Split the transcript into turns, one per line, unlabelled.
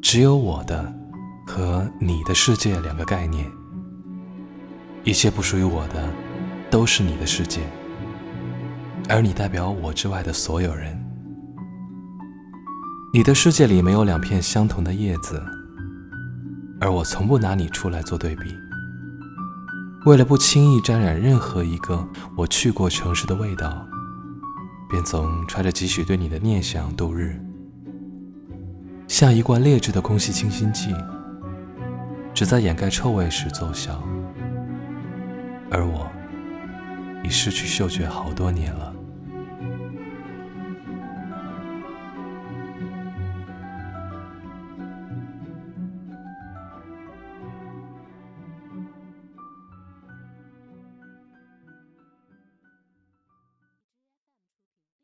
只有我的和你的世界两个概念，一切不属于我的都是你的世界，而你代表我之外的所有人。你的世界里没有两片相同的叶子，而我从不拿你出来做对比。为了不轻易沾染任何一个我去过城市的味道，便总揣着几许对你的念想度日，像一罐劣质的空气清新剂，只在掩盖臭味时奏效。而我已失去嗅觉好多年了。